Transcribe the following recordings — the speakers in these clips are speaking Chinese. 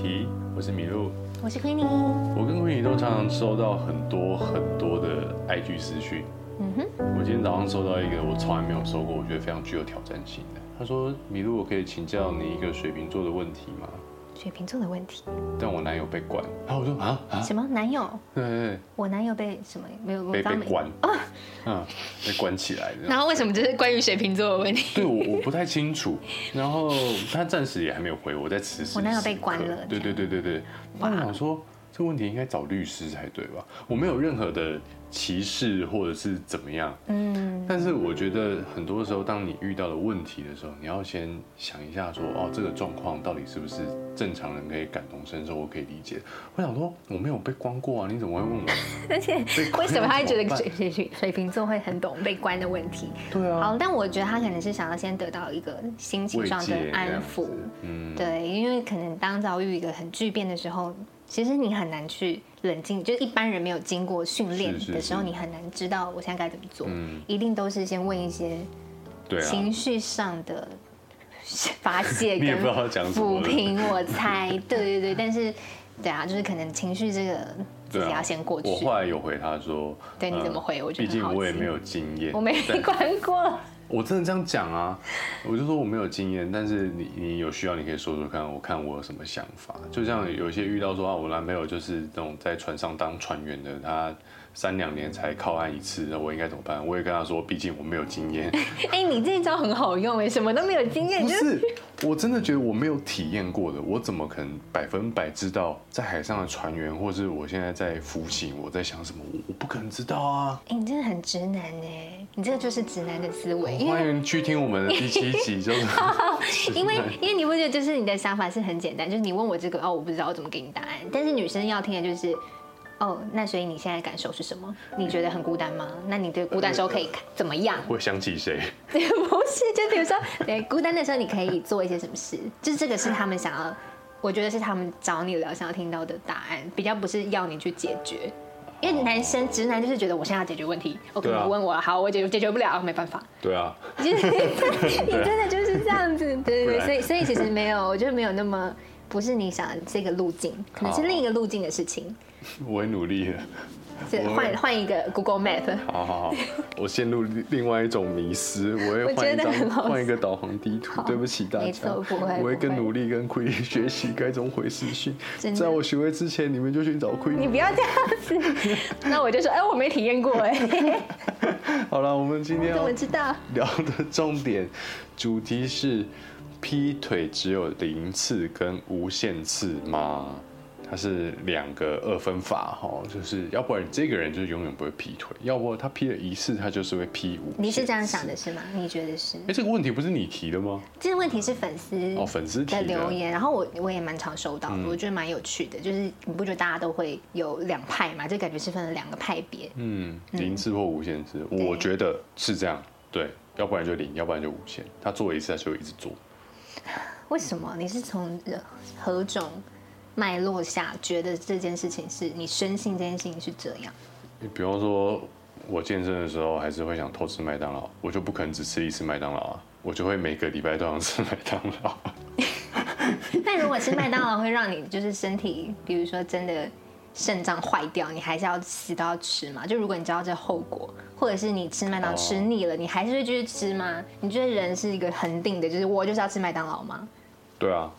题，我是米露，我是 Queenie。我跟 Queenie 都常常收到很多很多的 IG 私讯。嗯哼，我今天早上收到一个我从来没有收过，我觉得非常具有挑战性的。他说：“米露，我可以请教你一个水瓶座的问题吗？”水瓶座的问题，但我男友被关，然后我说啊啊，什么男友？对对对，我男友被什么没有？被被关啊，嗯，被关起来的。然后为什么这是关于水瓶座的问题？对我我不太清楚。然后他暂时也还没有回我，在此时我男友被关了。对对对对对，我想说。这个问题应该找律师才对吧？我没有任何的歧视或者是怎么样，嗯，但是我觉得很多时候，当你遇到了问题的时候，你要先想一下，说哦，这个状况到底是不是正常人可以感同身受，我可以理解。我想说，我没有被关过啊，你怎么会问我？而且为什么他会觉得水水水瓶座会很懂被关的问题？对啊。好，但我觉得他可能是想要先得到一个心情上的安抚，嗯，对，因为可能当遭遇一个很巨变的时候。其实你很难去冷静，就是一般人没有经过训练的时候，你很难知道我现在该怎么做。嗯，一定都是先问一些情绪上的 发泄跟抚平。我猜，对对对，但是对啊，就是可能情绪这个自己要先过去。我后来有回他说，对你怎么回？我觉得毕竟我也没有经验，我没关 过。我真的这样讲啊，我就说我没有经验，但是你你有需要你可以说说看，我看我有什么想法。就像有些遇到说啊，我男朋友就是那种在船上当船员的，他。三两年才靠岸一次，那我应该怎么办？我也跟他说，毕竟我没有经验。哎，你这一招很好用哎，什么都没有经验。不是，我真的觉得我没有体验过的，我怎么可能百分百知道在海上的船员，或是我现在在浮行，我在想什么？我不可能知道啊！哎，你真的很直男哎，你这个就是直男的思维。欢迎去听我们的第七集，就是 因为因为你不觉得就是你的想法是很简单，就是你问我这个哦，我不知道我怎么给你答案，但是女生要听的就是。哦，那所以你现在感受是什么？你觉得很孤单吗？那你对孤单时候可以怎么样？会想起谁？对，不是，就比如说，对，孤单的时候你可以做一些什么事？就是这个是他们想要，我觉得是他们找你聊想要听到的答案，比较不是要你去解决。因为男生直男就是觉得我现在要解决问题，OK，你问我好，我解决解决不了，没办法。对啊，你真的就是这样子，对对对，所以所以其实没有，我觉得没有那么不是你想这个路径，可能是另一个路径的事情。我会努力的。换换一个 Google Map。好好好，我陷入另外一种迷失，我会换一张换一个导航地图。对不起大家，我会更努力跟 Queen 学习该怎么回私讯。在我学会之前，你们就去找 Queen。你不要这样子。那我就说，哎，我没体验过哎。好了，我们今天怎么知道聊的重点主题是劈腿只有零次跟无限次吗？它是两个二分法哈，就是要不然这个人就永远不会劈腿，要不他劈了一次，他就是会劈五。你是这样想的是吗？你觉得是？哎，这个问题不是你提的吗？这个问题是粉丝哦，粉丝的留言，然后我我也蛮常收到的，我觉得蛮有趣的，就是你不觉得大家都会有两派嘛？就感觉是分了两个派别。嗯，零次或无限次，我觉得是这样。对，要不然就零，要不然就无限。他做一次，他就会一直做。为什么？你是从何种？脉络下，觉得这件事情是你深信这件事情是这样。你比方说，我健身的时候还是会想偷吃麦当劳，我就不可能只吃一次麦当劳啊，我就会每个礼拜都想吃麦当劳。那如果吃麦当劳会让你就是身体，比如说真的肾脏坏掉，你还是要死都要吃嘛？就如果你知道这后果，或者是你吃麦当劳吃腻了，你还是会继续吃吗？你觉得人是一个恒定的，就是我就是要吃麦当劳吗？对啊。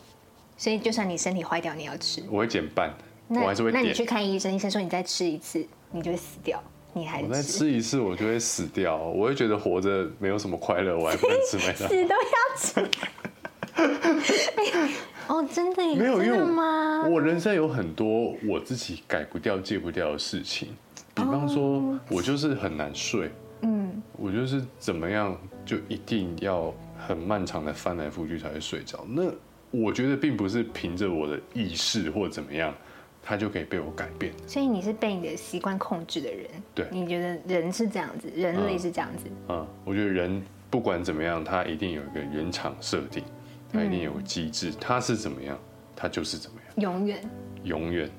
所以，就算你身体坏掉，你要吃，我会减半，我还是会。那你去看医生，医生说你再吃一次，你就会死掉，你还我再吃一次，我就会死掉。我会觉得活着没有什么快乐，我还不能吃麦当劳。死都要吃。哦，真的没有用吗？我人生有很多我自己改不掉、戒不掉的事情，比方说，我就是很难睡。嗯，我就是怎么样，就一定要很漫长的翻来覆去才会睡着。那我觉得并不是凭着我的意识或怎么样，他就可以被我改变。所以你是被你的习惯控制的人。对，你觉得人是这样子，人类是这样子。嗯，我觉得人不管怎么样，他一定有一个原厂设定，他一定有机制，他是怎么样，他就是怎么样。永远。永远。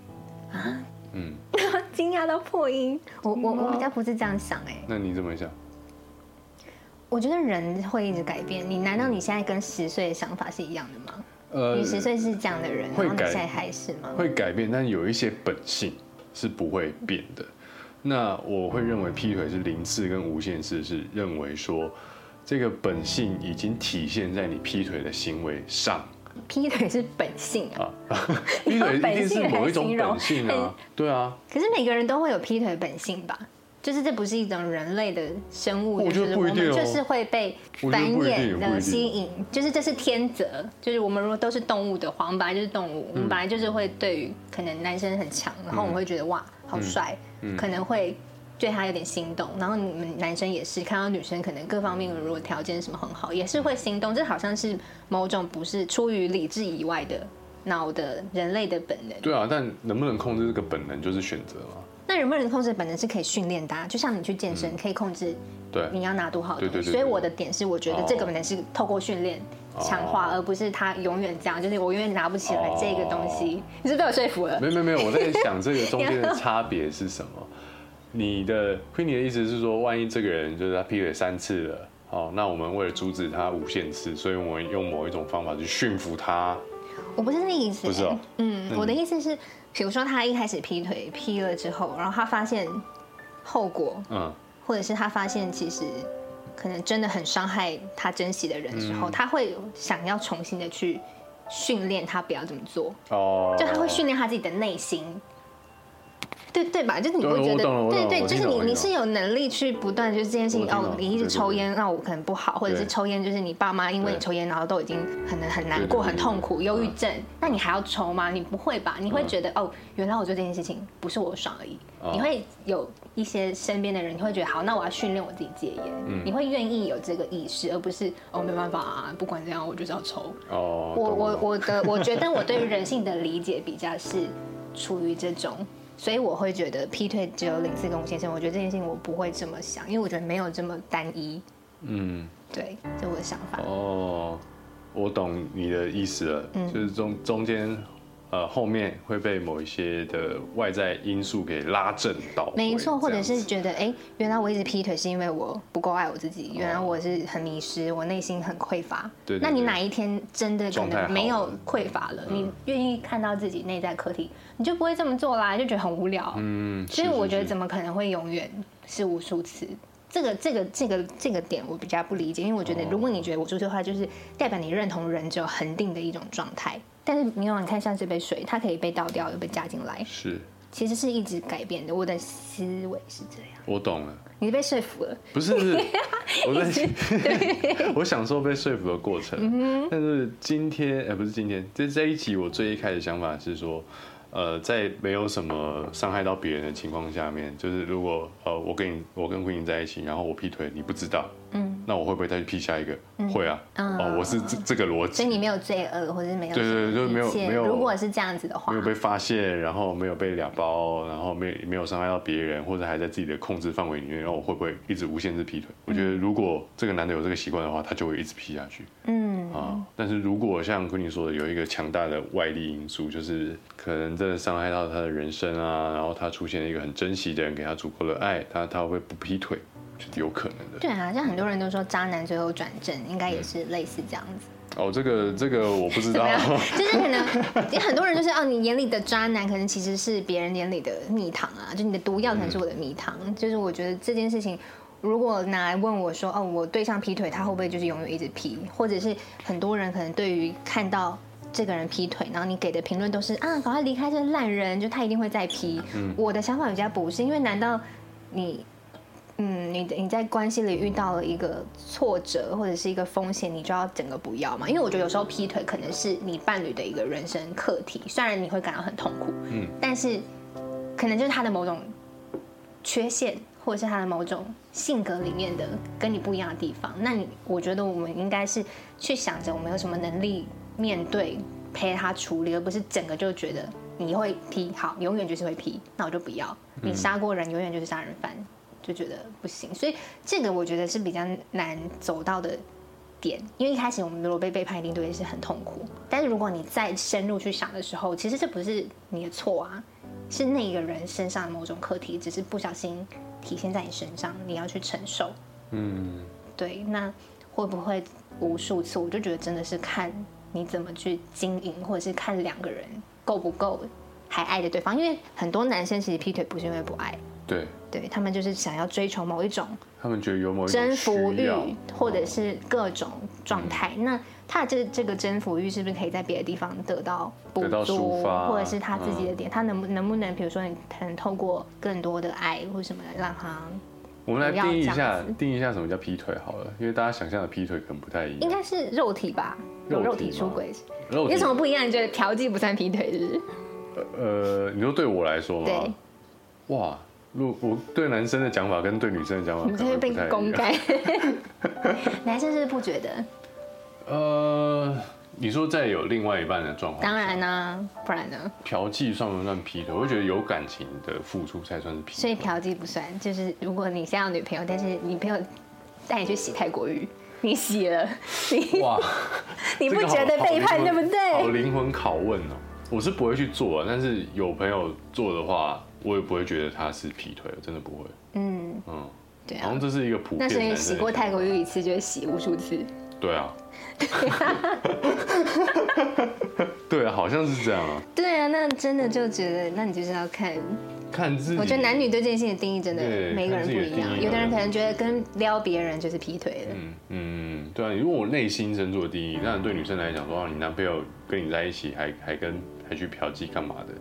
啊？嗯。惊讶到破音。我我我比较不是这样想哎。那你怎么想？我觉得人会一直改变。你难道你现在跟十岁的想法是一样的吗？呃，你十岁是这样的人，然后你现在还是吗？会改变，但有一些本性是不会变的。那我会认为劈腿是零次跟无限次，是认为说这个本性已经体现在你劈腿的行为上。劈腿是本性啊，劈腿一定是某一种 本性啊，对啊。可是每个人都会有劈腿本性吧？就是这不是一种人类的生物，就是我们就是会被繁衍的吸引，就是这是天择。就是我们如果都是动物的话，我们本来就是动物，我们本来就是会对于可能男生很强，然后我们会觉得哇好帅，可能会对他有点心动。然后你们男生也是看到女生可能各方面如果条件什么很好，也是会心动。这好像是某种不是出于理智以外的脑的人类的本能。对啊，但能不能控制这个本能就是选择嘛。那人不能控制本能是可以训练的，就像你去健身可以控制，对，你要拿多少东西。所以我的点是，我觉得这个本能是透过训练强化，而不是他永远这样，就是我永远拿不起来这个东西。你是被我说服了？没有没有没有，我在想这个中间的 差别是什么？你的 Queenie 的意思是说，万一这个人就是他劈腿三次了，哦，那我们为了阻止他无限次，所以我们用某一种方法去驯服他。我不是那意思，不是哦，嗯，我的意思是。比如说他一开始劈腿劈了之后，然后他发现后果，嗯，或者是他发现其实可能真的很伤害他珍惜的人的时候，他会想要重新的去训练他不要这么做，哦，就他会训练他自己的内心。对对吧？就是你会觉得，对对，就是你你是有能力去不断就是这件事情哦，你一直抽烟，那我可能不好，或者是抽烟就是你爸妈因为你抽烟，然后都已经很很难过、很痛苦、忧郁症，那你还要抽吗？你不会吧？你会觉得哦，原来我做这件事情不是我爽而已。你会有一些身边的人，你会觉得好，那我要训练我自己戒烟。你会愿意有这个意识，而不是哦没办法啊，不管怎样我就是要抽。哦，我我我的我觉得我对于人性的理解比较是 处于这种。所以我会觉得劈腿只有林四公先生，我觉得这件事情我不会这么想，因为我觉得没有这么单一。嗯，对，这我的想法。哦，我懂你的意思了，就是中中间。呃，后面会被某一些的外在因素给拉正到，没错，或者是觉得，哎，原来我一直劈腿是因为我不够爱我自己，原来我是很迷失，我内心很匮乏。对，那你哪一天真的可能没有匮乏了，你愿意看到自己内在课题，你就不会这么做啦，就觉得很无聊。嗯，所以我觉得怎么可能会永远是无数次？这个、这个、这个、这个点我比较不理解，因为我觉得如果你觉得无数次的话，就是代表你认同人只有恒定的一种状态。但是你往你看，像这杯水，它可以被倒掉，又被加进来，是，其实是一直改变的。我的思维是这样，我懂了，你被说服了，不是？我在，我享受被说服的过程。但是今天，呃，不是今天，这这一集，我最一开始想法是说。呃，在没有什么伤害到别人的情况下面，就是如果呃我跟你我跟慧莹在一起，然后我劈腿，你不知道，嗯，那我会不会再去劈下一个？会啊，哦，我是这这个逻辑，所以你没有罪恶，或者是没有对对对，就没有没有。如果是这样子的话，没有被发现，然后没有被俩包，然后没没有伤害到别人，或者还在自己的控制范围里面，然后我会不会一直无限制劈腿？我觉得如果这个男的有这个习惯的话，他就会一直劈下去。嗯啊，但是如果像跟你说的，有一个强大的外力因素，就是可能。真的伤害到他的人生啊，然后他出现了一个很珍惜的人，给他足够的爱，他他会不劈腿，是有可能的。对啊，像很多人都说渣男最后转正，应该也是类似这样子。哦，这个这个我不知 道，就是可能很多人就是哦，你眼里的渣男，可能其实是别人眼里的蜜糖啊，就你的毒药可能是我的蜜糖。就是我觉得这件事情，如果拿来问我说，哦，我对象劈腿，他会不会就是永远一直劈？或者是很多人可能对于看到。这个人劈腿，然后你给的评论都是啊，赶快离开这个烂人，就他一定会再劈。我的想法比较不是，因为难道你，嗯，你你在关系里遇到了一个挫折或者是一个风险，你就要整个不要嘛？因为我觉得有时候劈腿可能是你伴侣的一个人生课题，虽然你会感到很痛苦，嗯，但是可能就是他的某种缺陷，或者是他的某种性格里面的跟你不一样的地方。那你我觉得我们应该是去想着我们有什么能力。面对陪他处理，而不是整个就觉得你会劈好，永远就是会劈，那我就不要。你杀过人，永远就是杀人犯，就觉得不行。所以这个我觉得是比较难走到的点，因为一开始我们如果被背叛，一定对是很痛苦。但是如果你再深入去想的时候，其实这不是你的错啊，是那个人身上的某种课题，只是不小心体现在你身上，你要去承受。嗯，对。那会不会无数次？我就觉得真的是看。你怎么去经营，或者是看两个人够不够还爱着对方。因为很多男生其实劈腿不是因为不爱，对，对他们就是想要追求某一种他们觉得有某一种征服欲，或者是各种状态。那他的这这个征服欲是不是可以在别的地方得到补得到抒足，发或者是他自己的点？他能不能不能，比如说你可能透过更多的爱或什么的，让他我们来定义一下定义一下什么叫劈腿好了，因为大家想象的劈腿可能不太一样。应该是肉体吧？有肉肉体出轨，肉体有什么不一样？你觉得调剂不算劈腿，是不是？呃，你说对我来说对？哇，如我对男生的讲法跟对女生的讲法可你这会被。公开。男生是不是不觉得？呃，你说在有另外一半的状况，当然啦、不然呢？嫖妓算不算劈腿？我会觉得有感情的付出才算是劈腿。所以嫖妓不算，就是如果你现在有女朋友，但是你朋友带你去洗泰国浴，你洗了，你哇，你不觉得背叛对不好对？灵魂拷问哦，我是不会去做啊，但是有朋友做的话，我也不会觉得他是劈腿，真的不会。嗯，嗯，对啊好像。这是一个普遍那所以男生的洗过泰国想法浴一次就会洗无数次，对啊，对啊，好像是这样啊。对啊，那真的就觉得，那你就是要看。看自己，我觉得男女对这件事情的定义真的每个人不一样，有的人可能觉得跟撩别人就是劈腿的，嗯嗯，对啊，如果我内心深处的定义，那对女生来讲说，哦你男朋友跟你在一起还还跟还去嫖妓干嘛的？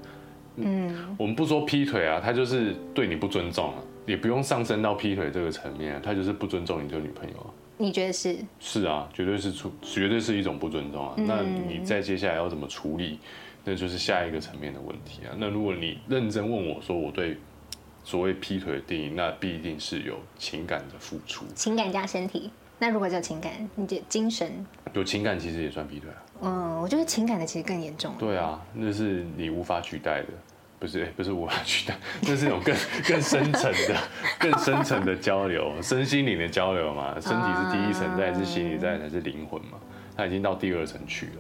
嗯，我们不说劈腿啊，他就是对你不尊重啊，也不用上升到劈腿这个层面、啊，他就是不尊重你这个女朋友啊。你觉得是？是啊，绝对是出，绝对是一种不尊重啊。那你再接下来要怎么处理，那就是下一个层面的问题啊。那如果你认真问我说我对所谓劈腿的定义，那必定是有情感的付出，情感加身体。那如果叫情感，你这精神？有情感其实也算劈腿啊。嗯，我觉得情感的其实更严重。对啊，那是你无法取代的，不是、欸不是无法取代，那是一种更更深层的、更深层的交流，身心灵的交流嘛。身体是第一层，再是心理，再才是灵魂嘛。他已经到第二层去了。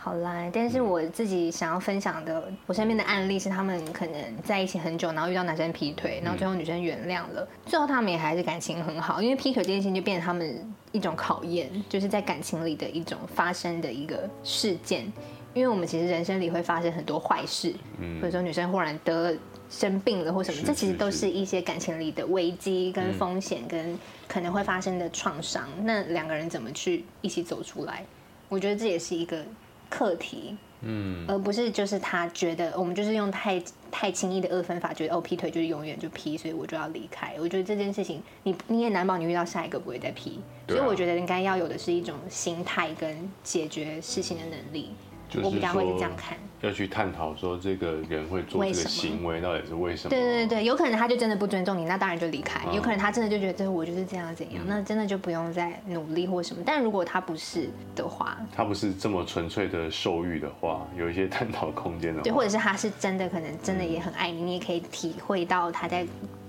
好啦，但是我自己想要分享的，我身边的案例是他们可能在一起很久，然后遇到男生劈腿，然后最后女生原谅了，最后他们也还是感情很好，因为劈腿这件事情就变成他们一种考验，就是在感情里的一种发生的一个事件。因为我们其实人生里会发生很多坏事，或者说女生忽然得了生病了或什么，这其实都是一些感情里的危机跟风险跟可能会发生的创伤。那两个人怎么去一起走出来？我觉得这也是一个课题，嗯，而不是就是他觉得我们就是用太太轻易的二分法，觉得哦劈腿就是永远就劈，所以我就要离开。我觉得这件事情，你你也难保你遇到下一个不会再劈，啊所以我觉得应该要有的是一种心态跟解决事情的能力。就是我比较会是这样看。要去探讨说这个人会做这个行为到底是为什么。对对对，有可能他就真的不尊重你，那当然就离开；嗯有可能他真的就觉得这我就是这样怎样，那真的就不用再努力或什么。但如果他不是的话，他不是这么纯粹的受欲的话，有一些探讨空间的话，对，或者是他是真的可能真的也很爱你，你也可以体会到他在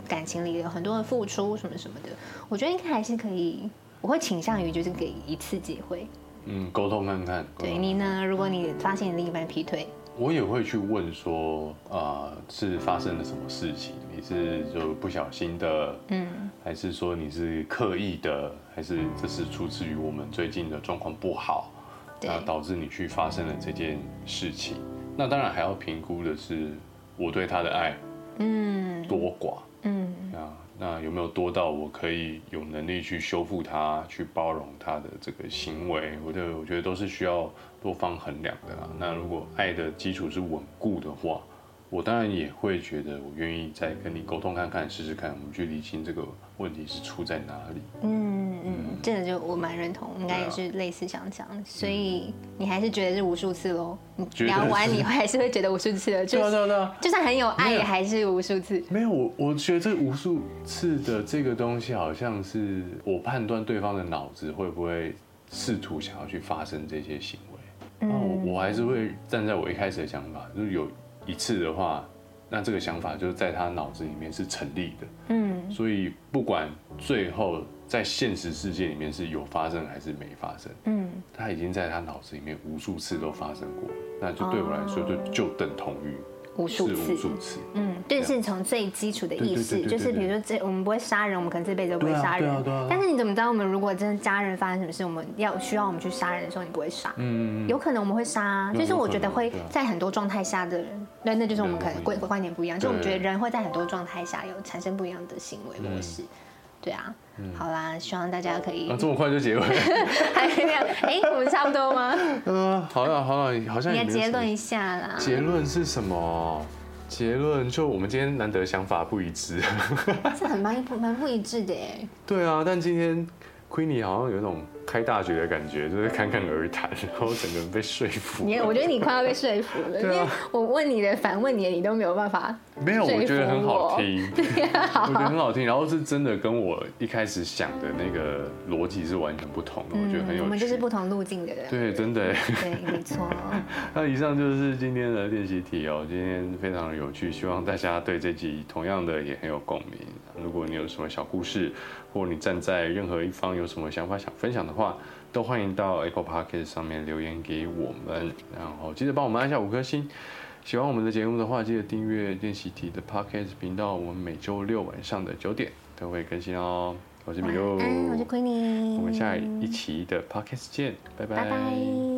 感情里有很多的付出什么什么的。我觉得应该还是可以，我会倾向于就是给一次机会。嗯沟通看看。对你呢，如果你发现你另一半劈腿，我也会去问说，呃，是发生了什么事情？你是就不小心的，嗯，还是说你是刻意的，还是这是出自于我们最近的状况不好，对。那导致你去发生了这件事情？那当然还要评估的是我对他的爱嗯。多寡。嗯。啊，那有没有多到我可以有能力去修复他，去包容他的这个行为？我觉得我觉得都是需要多方衡量的啦。那如果爱的基础是稳固的话，我当然也会觉得我愿意再跟你沟通看看，试试看，我们去理清这个问题是出在哪里。嗯嗯，这个就我蛮认同，应该也是类似想讲，所以你还是觉得是无数次喽？你聊完你还是会觉得无数次的，就对啊对啊对啊，就算很有爱，也还是无数次。没有我，我觉得这无数次的这个东西，好像是我判断对方的脑子会不会试图想要去发生这些行为。那我我还是会站在我一开始的想法，就是有一次的话，那这个想法就是在他脑子里面是成立的，嗯。所以不管最后在现实世界里面是有发生还是没发生，嗯。他已经在他脑子里面无数次都发生过，那就对我来说就就等同于无数次，无数次。嗯，对，是从最基础的意识，就是比如说这我们不会杀人，我们可能这辈子都不会杀人。但是你怎么知道我们如果真的家人发生什么事，我们要需要我们去杀人的时候，你不会杀？嗯有可能我们会杀，就是我觉得会在很多状态下的人，那那就是我们可能观观点不一样，就我们觉得人会在很多状态下有产生不一样的行为模式。对啊，好啦，希望大家可以。啊，这么快就结尾？还没有？哎，我们差不多吗？嗯，好了好了，好像。你结论一下啦。结论是什么？结论就我们今天难得想法不一致。这很蛮不蛮不一致的哎。对啊，但今天 Queenie 好像有一种。开大学的感觉，就是侃侃而谈，然后整个人被说服。你，我觉得你快要被说服了，因为我问你的、反问你的，你都没有办法。没有，我觉得很好听。我觉得很好听。然后是真的跟我一开始想的那个逻辑是完全不同的，我觉得很有趣。我们就是不同路径的人。对，真的。对，没错。那以上就是今天的练习题哦，今天非常的有趣，希望大家对这集同样的也很有共鸣。如果你有什么小故事，或你站在任何一方有什么想法想分享的话，都欢迎到 Apple Podcast 上面留言给我们，然后记得帮我们按下五颗星。喜欢我们的节目的话，记得订阅练习题的 Podcast 频道，我们每周六晚上的九点都会更新哦。我是米露，我是 Queenie，我们下一期的 Podcast 见，拜拜。